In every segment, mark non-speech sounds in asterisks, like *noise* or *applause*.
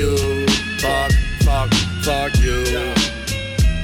you. Fuck, fuck, fuck you.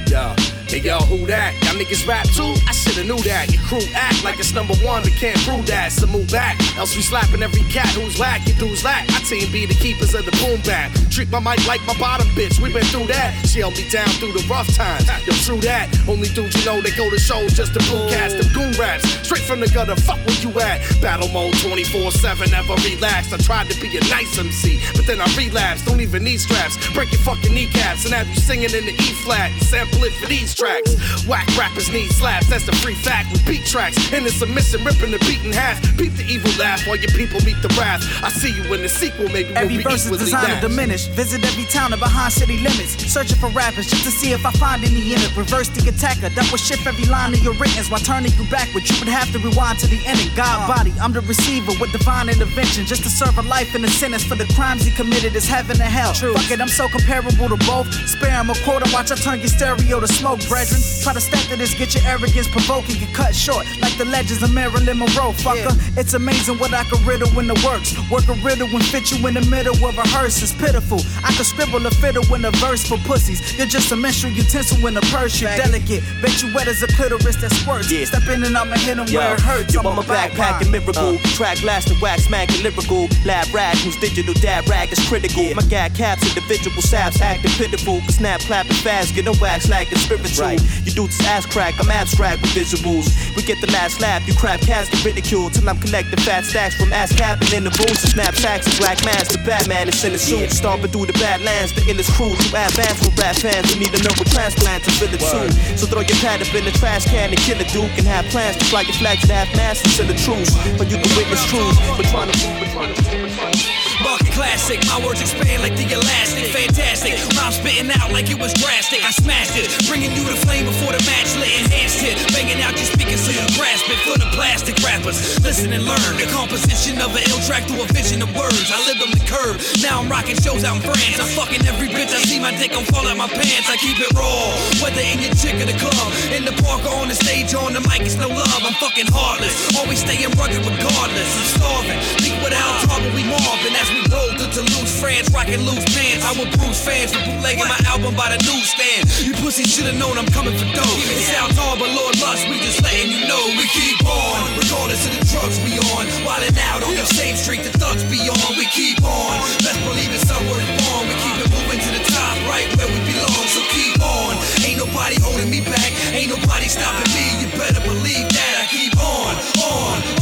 Yeah. Hey yo, who that? Niggas rap too? I shoulda knew that. Your crew act like it's number one, but can't prove that. So move back, else we slapping every cat who's whack. Your dudes lack. My team be the keepers of the boom bap. Treat my mic like my bottom bitch. We been through that. She held me down through the rough times. Yo, true that. Only dudes you know they go to shows just to boom cast them goon raps. Straight from the gutter. Fuck where you at? Battle mode 24/7. Never relaxed. I tried to be a nice MC, but then I relapsed. Don't even need straps. Break your fucking kneecaps and have you singing in the E flat sample it for these tracks. Whack rappers need slaps, that's the free fact with beat tracks. In the submission, ripping the beat in half. Beat the evil laugh while your people meet the wrath. I see you in the sequel, maybe we'll Every be verse is designed to diminish. Visit every town and behind city limits. Searching for rappers just to see if I find any in it. Reverse the attacker that will shift every line of your writtens while turning you backward. You would have to rewind to the ending. God body, I'm the receiver with divine intervention. Just to serve a life in a sentence for the crimes he committed is heaven and hell. Fuck it, I'm so comparable to both. Spare him a and watch I turn your stereo to smoke, brethren. Try to stack to this, get your arrogance provoking, get cut short. Like the legends of Marilyn Monroe, fucker. It's amazing what I can riddle in the works. Work a riddle and fit you in the middle of a hearse. It's pitiful. I can scribble a fiddle in a verse for pussies. You're just a menstrual utensil in a purse. You're delicate. Bet you wet as a clitoris that squirts. Yeah. Step in and I'ma hit him Yo, where it hurts. yo, I'm I'm a backpack and miracle. Uh. Track lasting wax, smacking lyrical. Lab rag, who's digital dad rag is critical. My gag caps, individual saps, acting pitiful. Snap, clapping fast, get a wax like it's spiritual. You do this ass crack, I'm abstract with visuals. We get the last laugh, you crap cast the ridicule. Till I'm collecting fat stacks from ass capping in the and snap sacks and black mask. The Batman is in the suit, stomping through the badlands. The illest crew, to advance with rap fans. We need a neural transplant to fill it too. So throw your pad up in the trash can and kill a duke and have plans to fly your flag to half mast and the truth. But you can witness truth, but trying to but trying to- but Market classic, my words expand like the elastic. Fantastic, rhyme spitting out like it was drastic. I smashed it, bringing you the flame before the match lit. Enhanced it, banging out your speakers so you grasp it. For the plastic rappers, listen and learn the composition of an ill track through a vision of words. I lived on the curb, now I'm rocking shows out in France. I'm fucking every bitch I see my dick gon' fall out my pants. I keep it raw, whether in your chick or the club, in the park or on the stage on the mic. It's no love. I'm fucking heartless, always staying rugged regardless. I'm starving, think without trouble we mobbing as we roll through Toulouse, France, rocking loose pants. I will bruise fans for bootlegging my album by the newsstand. You pussies should've known I'm coming for dough. It sounds hard, but Lord Lhus, we just letting you know we keep on, regardless of the drugs we on. Wildin' out on the same street the thugs be on. We keep on, best believe it's somewhere born. We keep it moving to the top, right where we belong. So keep on, ain't nobody holding me back, ain't nobody stopping me. You better believe that I keep on, on.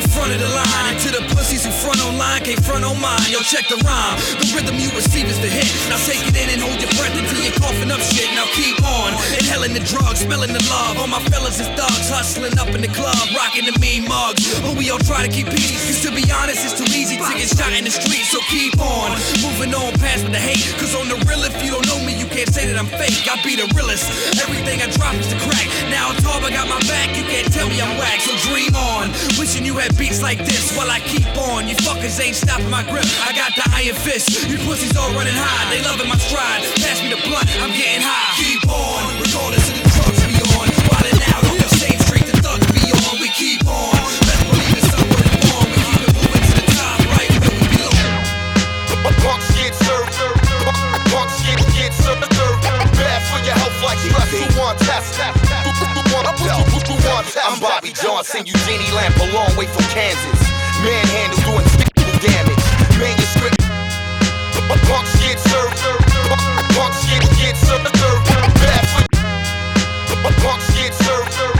The front of the line, and to the pussies who front on line can't front on mine. Yo, check the rhyme. The rhythm you receive is the hit. Now take it in and hold your breath until you're coughing up shit. Now keep on. Inhaling the drugs, smelling the love. All my fellas is thugs, hustling up in the club, rocking the mean mugs. But we all try to keep peace, cause to be honest, it's too easy to get shot in the street. So keep on. Moving on past with the hate. Cause on the real, if you don't know me, you can't say that I'm fake. I be the realest. Everything I drop is the crack. Now Tarba got my back, you can't tell me I'm whack. So dream on. Wishing you had beats like this while I keep on. You fuckers ain't stopping my grip. I got the iron fist. You pussies all running high. They loving my stride. Pass me the blunt, I'm getting high. Keep on, regardless of the drugs we on. Wildin' out on the same street the thugs be on. We keep on. Best believe it's somewhere to born. We keep it moving to the top, right where we belong. Punks get served. Punks get get served. Bad for your health like stress. Who want test? Who who want tell? Who want test? I'm Bobby Johnson, Eugenie Lamp, a long way from Kansas. Manhandle doing physical damage. Manuscript. Punks get served. Punks get get served. Punks get served.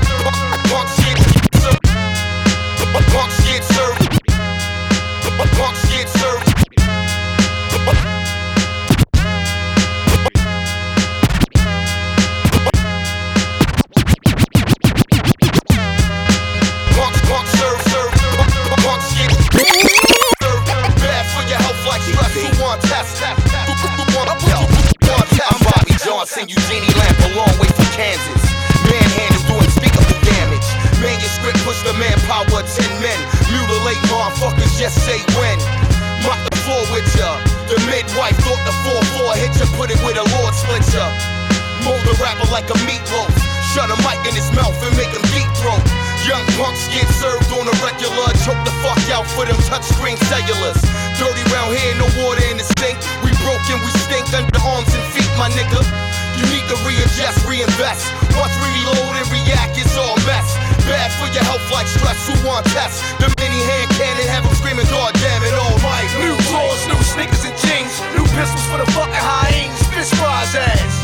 Your health like stress. Who want tests? The mini hand cannon have them screaming, God damn it, all right. New drawers, new sneakers and jeans. New pistols for the fucking hyenas. Fish fries ass.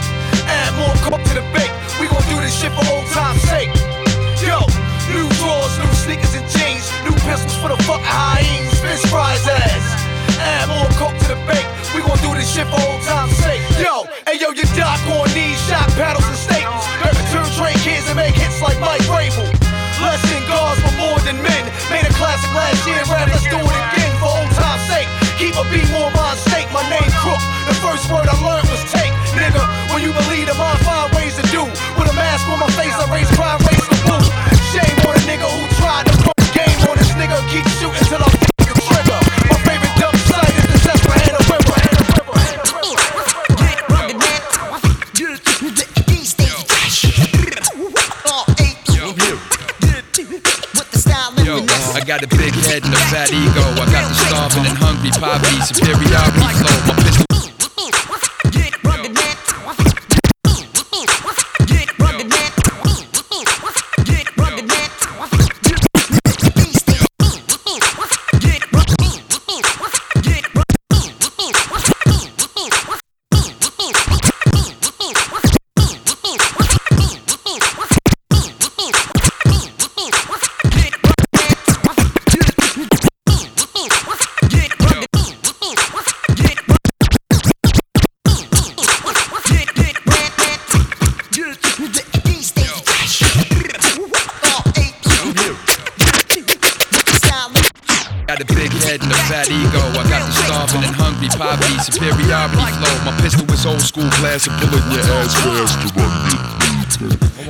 Add more coke to the bake. We gon' do this shit for old time's sake. Yo, new drawers, new sneakers and jeans. New pistols for the fucking hyenas. Fish fries ass. Add more coke to the bake. We gon' do this shit for old time's sake. Yo, hey yo, you doc on these shot paddles and staples. Turn train kids and make hits like Mike Rabel. Less than gods, but more than men. Made a classic last year, rap, let's do it again for old time's sake. Keep a beat more mind state, my name Crook. The first word I learned was take, nigga. When you believe in my find ways to do. With a mask on my face, I raise crime, raise the boo. Shame on a nigga who tried to put game on this nigga. Keep shooting till I fat ego. I got the starving and hungry poverty, superiority flow. My head and a fat ego. I got the starving and hungry poverty, superiority flow. My pistol is old school glass and bullet your ass fast.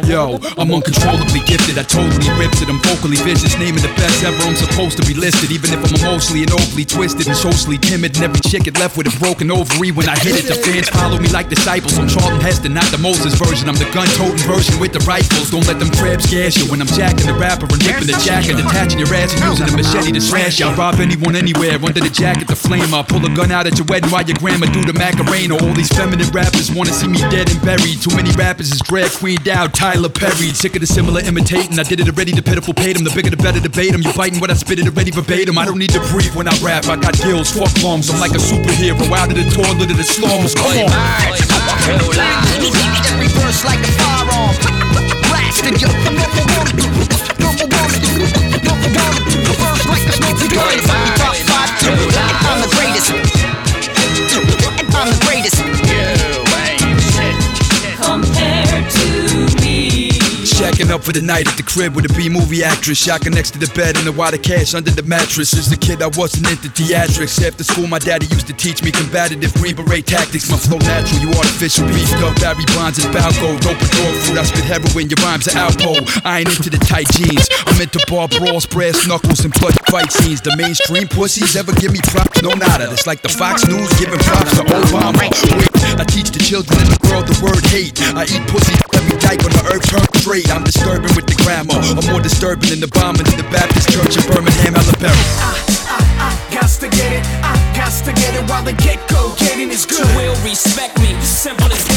Yo, I'm uncontrollably gifted. I totally ripped it. I'm vocally vicious, naming the best ever. I'm supposed to be listed, even if I'm emotionally and overly twisted and socially timid. And every chick get left with a broken ovary when I hit it. The fans follow me like disciples. I'm Charlton Heston, not the Moses version. I'm the gun-toting version with the rifles. Don't let them crabs gas you when I'm jacking the rapper and ripping the jacket, attaching your ass and using a machete to slash you. I'll rob anyone anywhere under the jacket, the flame. I'll pull a gun out at your wedding while your grandma do the Macarena. All these feminine rappers wanna see me dead and buried. Too many rappers is drag queen down. Tyler Perry, sick of the similar imitating. I did it already, the pitiful paid him. The bigger the better debate him. You biting what I spit it already verbatim. I don't need to breathe when I rap. I got gills, fuck lungs. I'm like a superhero out of the toilet of the slums. Come on. Every verse like a firearm. For the night at the crib with a B movie actress. Shacking next to the bed and a wad of cash under the mattress. As a kid, I wasn't into theatrics. After school, my daddy used to teach me combative Green tactics. My flow natural, you artificial. Beefed up Barry Bonds and Balco. Dope and dog food, I spit heroin. Your rhymes are alpo. I ain't into the tight jeans. I'm into bar brawls, brass knuckles, and blood fight scenes. The mainstream pussies ever give me props? No, nada. It's like the Fox News giving props to Obama. I teach the children in the world the word hate. I eat pussy every night when the herb turn straight. I'm disturbing with the grammar. I'm more disturbing than the bombing in the Baptist Church in Birmingham, Alabama. i Gots to get it, I gots to get it while the get go getting is You good. will respect me, simple as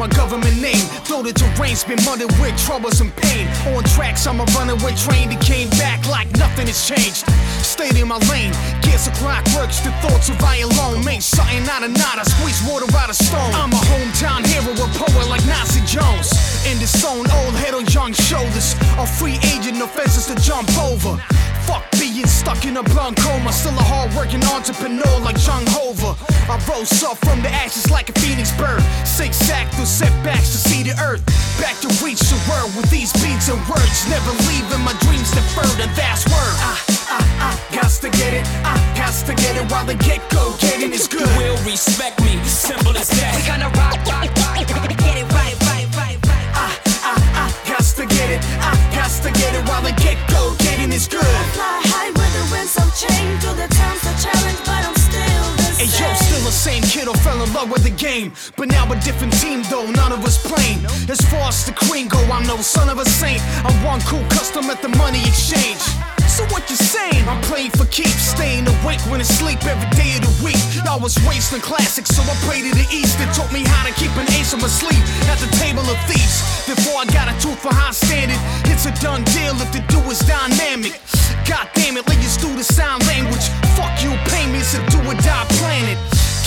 my government name. Though the terrain's been muddied with troubles and pain. On tracks, I'm a runaway train that came back like nothing has changed. Stayed in my lane, gears of clockworks, the thoughts of I alone. Made something out of nada, squeeze water out of stone. I'm a hometown hero, a poet like Nasir Jones. In the zone, old head on young shoulders. A free agent, no fences to jump over. Fuck being stuck in a blunt coma. Still a hard working entrepreneur like John Hover. I rose up from the ashes like a phoenix bird. Zigzag through setbacks to see the earth. Back to reach the world with these beats and words. Never leaving my dreams deferred, and that's word. I, I, I, got to get it. I, got to get it while the get go. Getting is good. Will respect me, simple as that. We gonna rock, rock, rock, get with the game. But now a different team though, none of us playing. As far as the queen go, I'm no son of a saint. I'm one cool custom at the money exchange. So what you saying? I'm playing for keeps, staying awake when I sleep every day of the week. I was in classics, so I pray to the east. They taught me how to keep an ace on my sleeve at the table of thieves. Before I got a tooth for high standard, it's a done deal if the do is dynamic. God damn it, let you do the sign language. Fuck you, pay me, it's a do or die planet.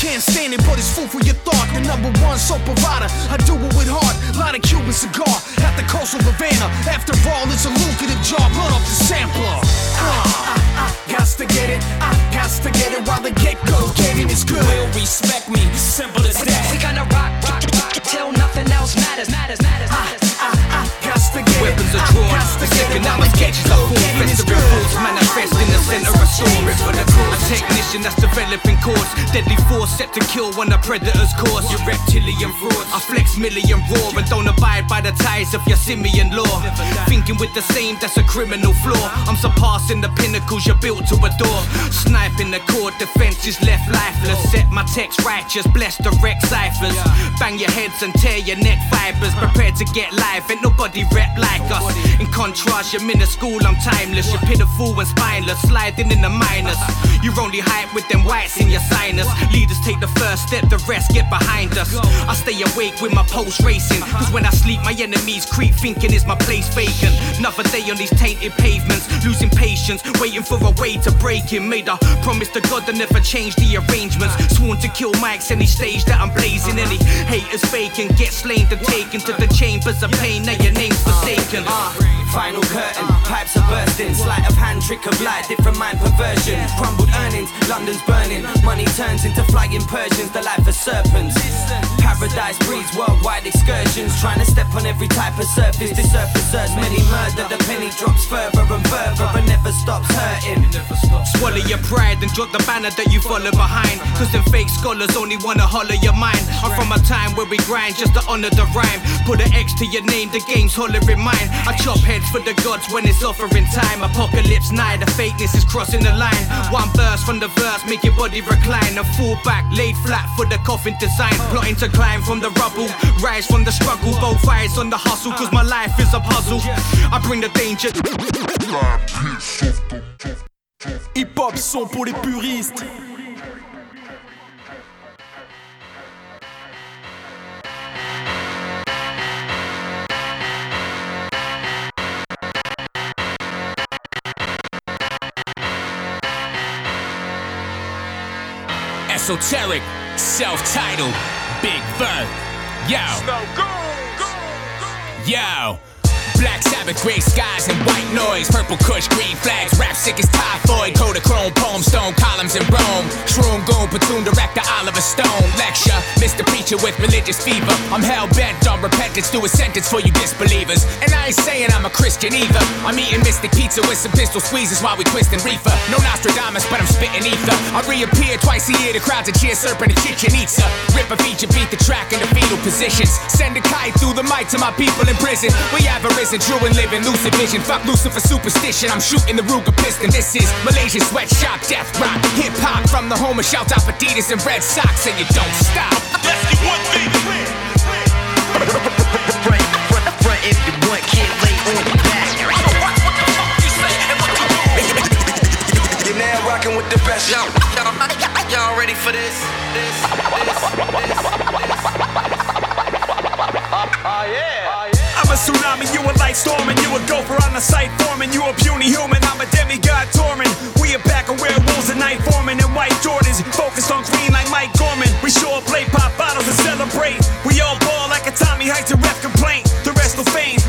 Can't stand it, but it's food for your thought. The number one soap provider. I do it with heart. Light a Cuban cigar at the coastal Havana. After all, it's a lucrative job. Blood off the sampler. Uh, I, I, got to get it. Uh, I got to get it while the get go. Getting is good. Will respect me, simple as that. We gonna rock, rock, rock till nothing else matters, matters, matters, uh, matters. I, I, got to get it. Weapons are I drawn, got to the get it second out my get are full Getting is Festival good. force manifest in the center of story for the cause. Technician that's developing cause, deadly force set to kill when the predator's course. Your reptilian frauds, I flex million roar and don't abide by the ties of your simian law. Thinking with the same, that's a criminal flaw. I'm surpassing the pinnacles you're built to adore. Sniping the core, defense is left lifeless. Set my text righteous, bless direct ciphers. Bang your heads and tear your neck fibers. Prepared to get live, ain't nobody rep like us. In contrast, you're minuscule, I'm timeless. You're pitiful and spineless, sliding in the minors. You're only hype with them whites in your sinus. Leaders take the first step, the rest get behind us. I stay awake with my pulse racing. Cause when I sleep, my enemies creep, thinking is my place vacant. Another day on these tainted pavements, losing patience, waiting for a way to break him. Made a promise to God to never change the arrangements. Sworn to kill mics any stage that I'm blazing. Any haters faking, get slain and taken to the chambers of pain. Now your name's forsaken. Final curtain, pipes are bursting. Sleight of hand, trick of light, different mind perversion. Crumbled earnings, London's burning. Money turns into flying Persians, the life of serpents. Paradise breeds worldwide excursions. Trying to step on every type of surface. This earth deserves many murder. The penny drops further and further and never stops hurting. Swallow your pride and drop the banner that you follow behind. Cause them fake scholars only wanna holler your mind. I'm from a time where we grind just to honor the rhyme. Put an X to your name, the game's hollering mine. I chop heads for the gods when it's offering time. Apocalypse nigh, the fakeness is crossing the line. One verse from the verse, make your body recline. A fall back, laid flat for the coffin design. Plotting to climb from the rubble, rise from the struggle. Both eyes on the hustle, cause my life is a puzzle. I bring the danger. Hip hop son pour les puristes. Esoteric, Celph Titled, Big Bird. Yo. Yo. Black Sabbath, gray skies and white noise. Purple kush, green flags. Rap sick as typhoid. Kodachrome, poem, stone columns in Rome. Shroom goon, platoon director Oliver Stone. Lecture, Mr. Preacher with religious fever. I'm hell bent on repentance. Do a sentence for you disbelievers. And I ain't saying I'm a Christian either. I'm eating mystic pizza with some pistol squeezes while we twisting reefer. No Nostradamus, but I'm spitting ether. I reappear twice a year. The crowds are cheer serpent and kitchen eatsa. Rip a feature, beat the track in the fetal positions. Send a kite through the mic to my people in prison. We have arisen, true and living, lucid vision. Fuck Lucifer superstition. I'm shooting the Ruger piston. This is Malaysian sweatshop, death rock, hip hop from the home of shout out Adidas and Red Sox, and you don't stop. Let's get one thing clear. Front if you want, can't lay on your back. You're now rocking with the best. Y'all, y'all, y'all ready for this? This, this, this, this, *laughs* this. Tsunami, you a light storm, and you a gopher on the sight forming. You a puny human, I'm a demigod torment. We a pack of werewolves and night forming and white Jordans, focused on green like Mike Gorman. We up play pop bottles and celebrate. We all ball like a Tommy Heights and ref complaint. The rest will feign.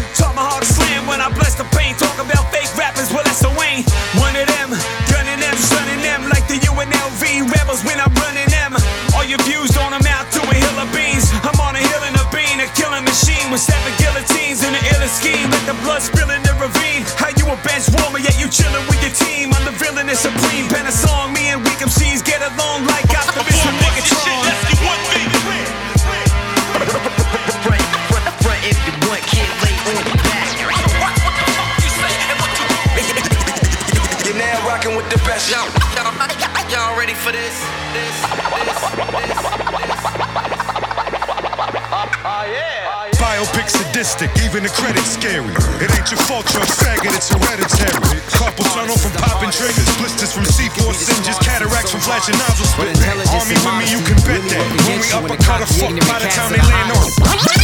Bet that. When we uppercut a fuck by the time they land on.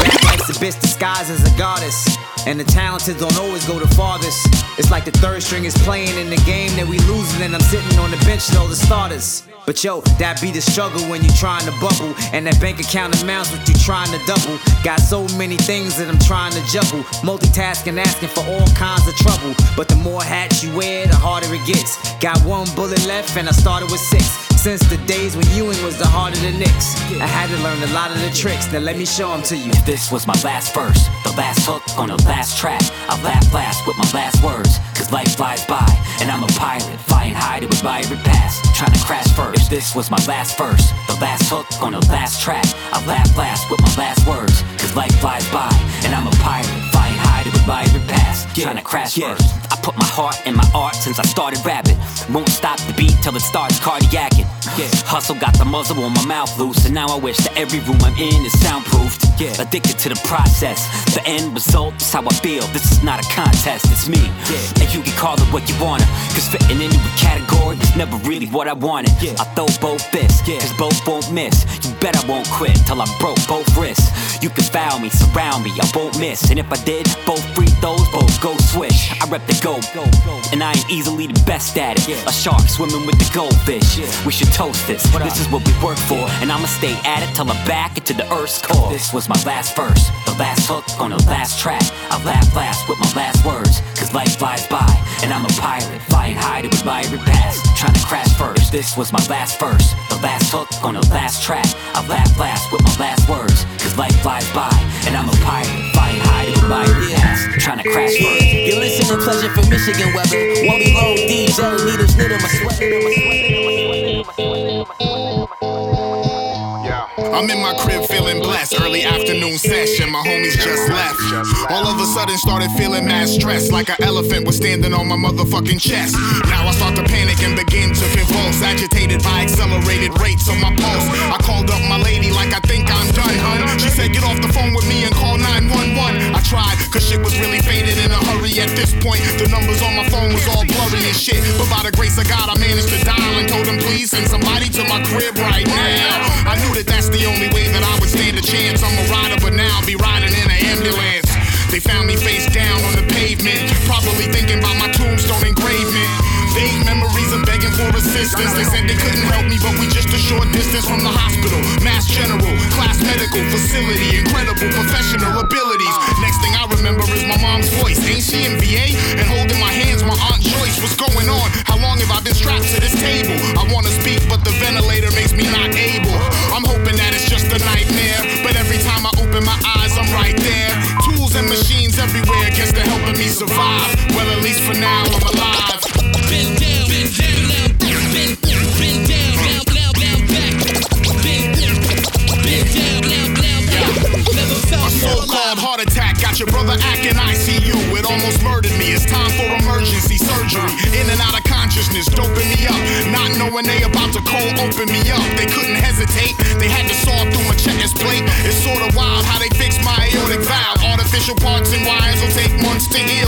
Rap life's a bitch disguised as a goddess. And the talented don't always go the farthest. It's like the third string is playing in the game that we losing, and I'm sitting on the bench with all the starters. But yo, that be the struggle when you trying to bubble. And that bank account amounts what you trying to double. Got so many things that I'm trying to juggle. Multitasking, asking for all kinds of trouble. But the more hats you wear, the harder it gets. Got one bullet left, and I started with six. Since the days when Ewing was the heart of the Knicks, I had to learn a lot of the tricks. Now let me show them to you. If this was my last verse, the last hook on the last track, I'll laugh last with my last words. Cause life flies by, and I'm a pilot, flying high to admire it pass, trying to crash first. If this was my last verse, the last hook on the last track, I'll laugh last with my last words. Cause life flies by, and I'm a pilot, flying high to admire it pass, trying to crash first. Put my heart in my art since I started rapping. Won't stop the beat till it starts cardiacking. Yeah. Hustle got the muzzle on my mouth loose, and now I wish that every room I'm in is soundproofed. Yeah. Addicted to the process, the end result is how I feel. This is not a contest, it's me. Yeah. And you can call it what you wanna, cause fitting into a category is never really what I wanted. Yeah. I throw both fists, yeah. cause both won't miss. You bet I won't quit till I broke both wrists. You can foul me, surround me, I won't miss. And if I did, both free throws, both go swish. I rep the go, and I ain't easily the best at it. A shark swimming with the goldfish. We should toast this. This is what we work for, and I'ma stay at it till I'm back into the earth's core. This was my last verse, the last hook on the last track. I laugh last with my last words, cause life flies by, and I'm a pilot, flying high to admire it pass, trying to crash first. This was my last verse, the last hook on the last track. I laugh last with my last words, cause life flies by, and I'm a pilot, flying high to admire trying to crash first. You listen to pleasure from Michigan weather. Won't be long, DJ needles knit in my sweat. I'm in my crib feeling blessed. Early afternoon session, my homies just left. All of a sudden started feeling mad stressed, like an elephant was standing on my motherfucking chest. Now I start to panic and begin to convulse, agitated by accelerated rates on my pulse. I called up my lady like I think I'm done, hun. She said get off the phone with me and call 911. I tried, cause shit was really faded in a hurry at this point. The numbers on my phone was all blurry and shit. But by the grace of God, I managed to dial and told him please send somebody to my crib right now. I knew that that's the only way that I would stand a chance. I'm a rider, but now I'll be riding in an ambulance. They found me face down on the pavement, probably thinking about my tombstone engravement. Vague memories of begging for assistance. They said they couldn't help me, but we just a short distance from the hospital. Mass General, class medical facility, incredible professional abilities. Next thing I remember is my mom's voice. Ain't she in VA? And holding my hands, my Aunt Joyce. What's going on? How long have I been strapped to this table? I wanna speak, but the ventilator makes me not able. I'm hoping that it's just a nightmare. But every time I open my eyes, I'm right there. Tools and machines everywhere, guess they're helping me survive. Well, at least for now, I'm alive. A so-called heart attack got your brother acting ICU. It almost murdered me. It's time for emergency surgery. In and out of consciousness, doping me up. Not knowing they about to cold open me up. They couldn't hesitate. They had to saw through my chest plate. It's sort of wild how they fix my aortic valve. Artificial parts and wires will take months to heal.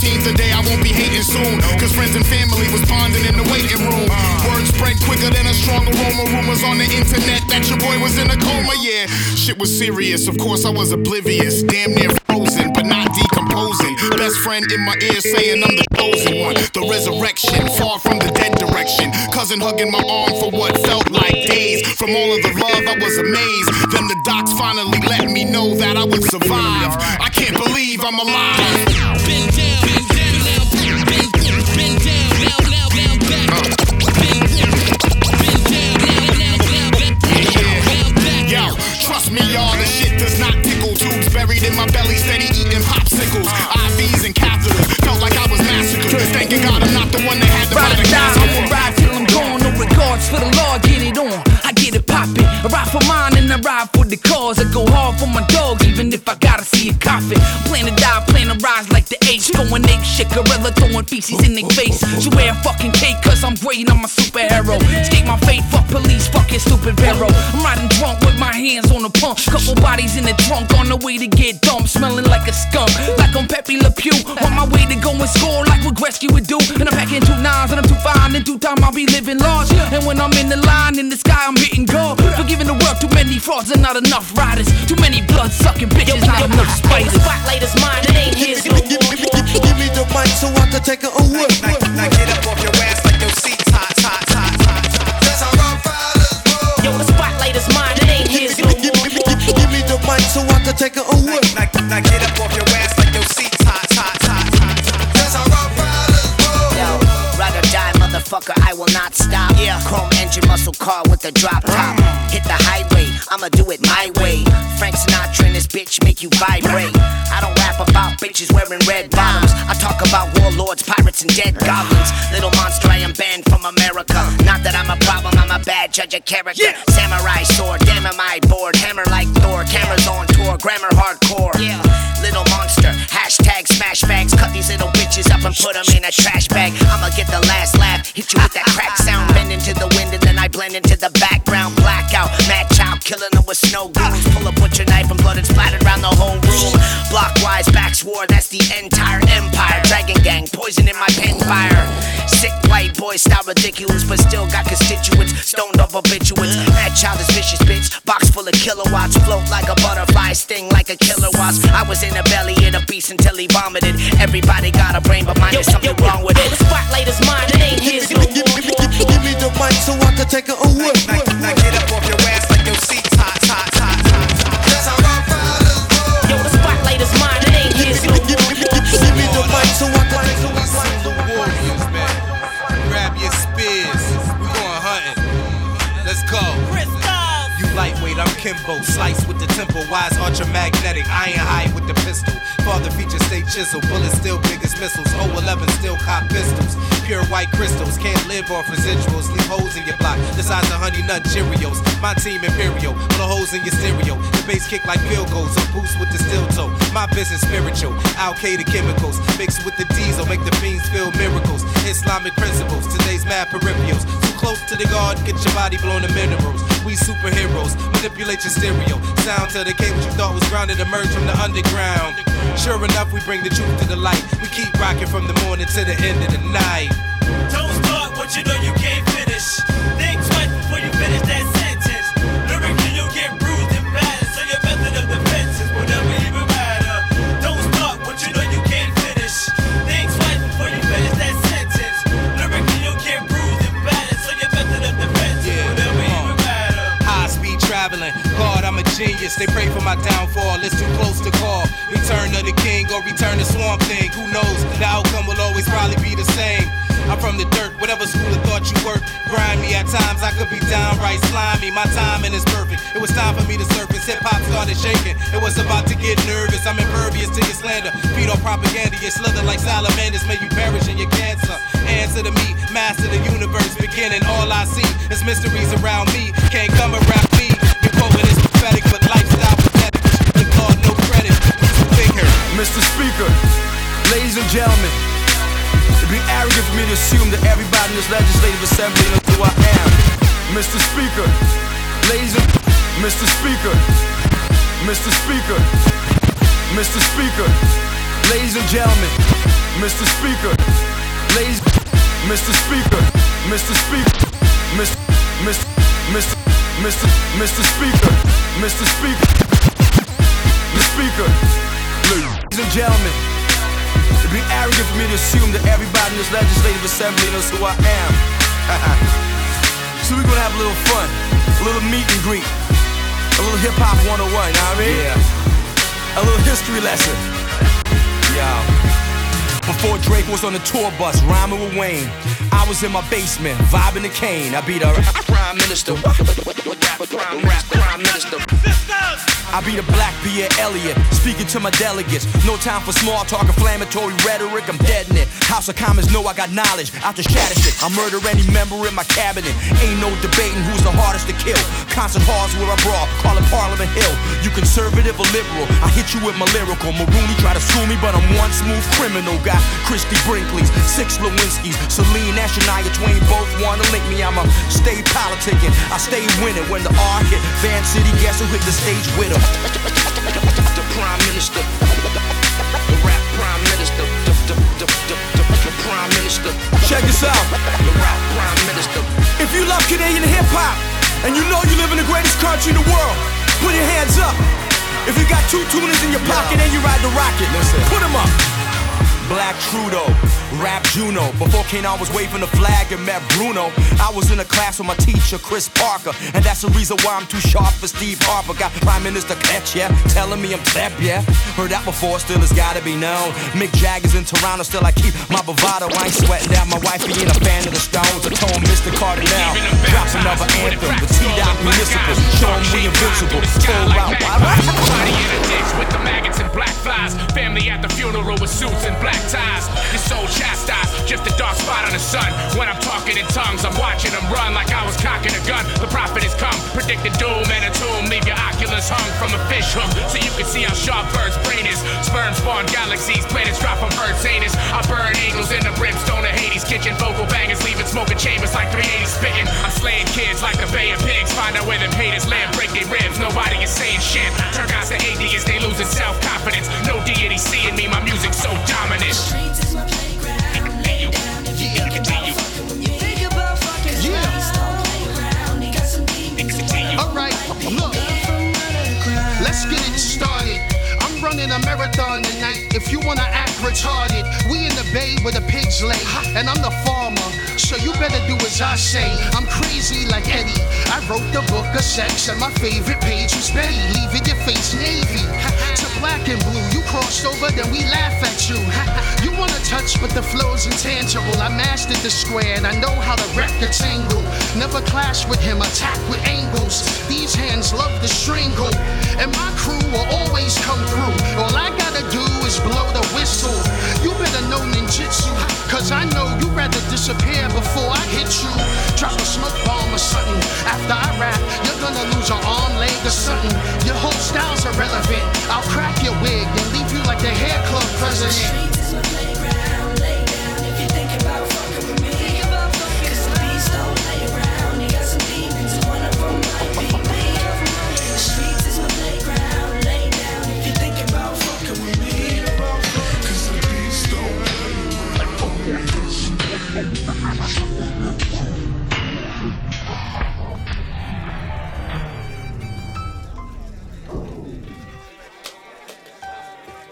Friday the day I won't be hating soon. Cause friends and family was bonding in the waiting room. Uh. Words spread quicker than a strong aroma. Rumors on the internet that your boy was in a coma. Yeah, shit was serious. Of course, I was oblivious. Damn near frozen, but not decomposing. Best friend in my ear saying I'm the chosen one. The resurrection, far from the dead direction. Cousin hugging my arm for what felt like days. From all of the love, I was amazed. Then the docs finally let me know that I would survive. I can't believe I'm alive. Not the one that had to Ride or die. I'ma ride till I'm gone. No regards for the law, get it on. I get it poppin'. I ride for mine and I ride for the cause. I go hard for my dogs, even if I gotta see a coffin. Plan to die, plan to rise like the H. Going ape shit, gorilla throwing feces in their face. She wear a fucking cape cause I'm great, I'm a superhero. Escape my fate, fuck police, fucking stupid Vero. I'm riding drunk hands on the pump. Couple bodies in the trunk on the way to get dumped. Smelling like a skunk, like I'm Pepe Le Pew. On my way to go and score like what Gretzky would do. And I'm packing two nines and I'm too fine. In due time I'll be living large. And when I'm in the line in the sky, I'm hitting gold. Forgiving the world, too many frauds and not enough riders. Too many blood sucking bitches, not enough spiders. Spotlight is mine, it ain't his no more. Give me the mic so I can take it away. So I can take it away. Now, now get up off your ass like your seat's hot, hot, hot, hot. That's how rock fighters roll. Yo, ride or die, motherfucker, I will not stop. Yeah, chrome engine muscle car with a drop top. Uh-huh. Hit the highway, I'ma do it my way. Frank Sinatra and this bitch make you vibrate. I don't rap about bitches wearing red bottoms. I talk about warlords, pirates, and dead goblins. Little monster, I am banned from America. Not that I'm a problem, I'm a bad judge of character. Samurai sword, damn am I bored. Hammer like Thor, cameras on tour, grammar hardcore. Yeah, little monster, hashtag smash bags. Cut these little bitches up and put them in a trash bag. I'ma get the last laugh, hit you with that crack sound. Bend into the wind and then I blend into the background. Child killing them with Snowgoons. Pull a butcher knife and blood is splattered around the whole room. Blockwise, backs war, that's the entire empire. Dragon gang, poison in my pen fire. Sick white boy style ridiculous, but still got constituents. Stoned off habituates. Madchild is vicious, bitch. Box full of kilowatts. Float like a butterfly, sting like a killer wasp. I was in the belly of the beast until he vomited. Everybody got a brain, but mine is something wrong with it. The spotlight is mine, it ain't his no more. Give me the mic so I can take it away. Ultramagnetic. Iron high with the pistol. Father feature stay chisel. Bullets still big as missiles. 011 still cop pistols. Pure white crystals. Can't live off residuals. Leave holes in your block. The size of honey nut Cheerios. My team Imperial. Blow holes in your stereo. The bass kick like field goals. A boost with the steel toe. My business spiritual. Al Qaeda chemicals. Mixed with the diesel. Make the fiends feel miracles. Islamic principles. Today's mad peripherals. Close to the guard. Get your body blown to minerals. We superheroes. Manipulate your stereo. Sound to the what you thought was grounded. Emerge from the underground. Sure enough, we bring the truth to the light. We keep rocking from the morning to the end of the night. Don't start what you know you genius. They pray for my downfall. It's too close to call. Return of the king or return to swamp thing. Who knows? The outcome will always probably be the same. I'm from the dirt, whatever school of thought you work. Grimy at times, I could be downright slimy. My timing is perfect. It was time for me to surface. Hip hop started shaking. It was about to get nervous. I'm impervious to your slander. Feed on propaganda. You slither like salamanders. May you perish in your cancer. Answer to me, master the universe. Beginning, all I see is mysteries around me. Can't come around Mr. Speaker, ladies and gentlemen, it'd be arrogant for me to assume that everybody in this legislative assembly knows who I am. Mr. Speaker, ladies and Mr. Speaker, Mr. Speaker, Mr. Speaker, ladies and gentlemen, Mr. Speaker, ladies, Mr. Speaker, Mr. Speaker, Mr. Mr. Mr. Mr. Mr. Speaker, Mr. Speaker, the Speaker. Ladies and gentlemen, it'd be arrogant for me to assume that everybody in this legislative assembly knows who I am. *laughs* so we're gonna have a little fun, a little meet and greet, a little hip hop 101, you know what I mean? Yeah. A little history lesson. Yo. Before Drake was on the tour bus, rhyming with Wayne. I was in my basement, vibing the cane. I beat a prime minister. *laughs* Rap, prime minister. I be the black Pierre Elliott, speaking to my delegates. No time for small talk, inflammatory rhetoric. I'm dead in it. House of Commons know I got knowledge. Out the shatter shit, I murder any member in my cabinet. Ain't no debating who's the hardest to kill. Concert halls where I brawl, call it Parliament Hill. You conservative or liberal, I hit you with my lyrical. Mulroney try to sue me, but I'm one smooth criminal. Got Christie Brinkley's, six Lewinsky's, Celine and Nia Twain both wanna link me. I'ma stay politicking, I stay winning. When the R hit, Van City, guess who hit the stage with her? The Prime Minister. The rap Prime Minister. The, the, the, the, the, the Prime Minister. Check this out. The rap Prime Minister. If you love Canadian hip hop and you know you live in the greatest country in the world, put your hands up. If you got two tuners in your pocket and you ride the rocket, put them up. Black Trudeau, rap Juno. Before K'naan was waving the flag and met Bruno, I was in a class with my teacher, Chris Parker. And that's the reason why I'm too sharp for Steve Harper. Got Prime Minister Kletch, yeah, telling me I'm tep, yeah. Heard that before, still it's gotta be known. Mick Jagger's in Toronto, still I keep my bravado. I ain't sweating down my wife, ain't a fan of the Stones. I told Mr. Kardinal, drops another anthem. The T-Dot Municipal, show him we invincible. Full out, in ditch with the maggots and black flies. Family at the funeral with suits and black ties. Your soul chastised, just a dark spot on the sun. When I'm talking in tongues, I'm watching them run like I was cocking a gun. The prophet has come, predicted doom and a tomb. Leave your oculus hung from a fish hook, so you can see how sharp bird's brain is. Sperm spawn galaxies, planets drop from Earth's anus. I burn angels in the brimstone of Hades. Kitchen vocal bangers, leaving smoking chambers like 380 spitting. I'm slaying kids like the Bay of Pigs. Find out where them haters live, break their ribs. Nobody is saying shit. Turn guys to atheists, they losing self confidence. No deity seeing me, my music's so dominant. Running a marathon tonight. If you wanna act retarded, we in the bay where the pigs lay, and I'm the farmer. So you better do as I say. I'm crazy like Eddie. I wrote the book of sex, and my favorite page was Betty, leaving your face navy to black and blue. You crossed over, then we laugh at you. Touch, but the flow's intangible. I mastered the square, and I know how to rectangle. Never clash with him, attack with angles. These hands love to strangle, and my crew will always come through. All I gotta do is blow the whistle. You better know ninjutsu, cause I know you'd rather disappear before I hit you. Drop a smoke bomb or something. After I rap, you're gonna lose your arm, leg, or something. Your whole style's irrelevant. I'll crack your wig and leave you like the hair club president.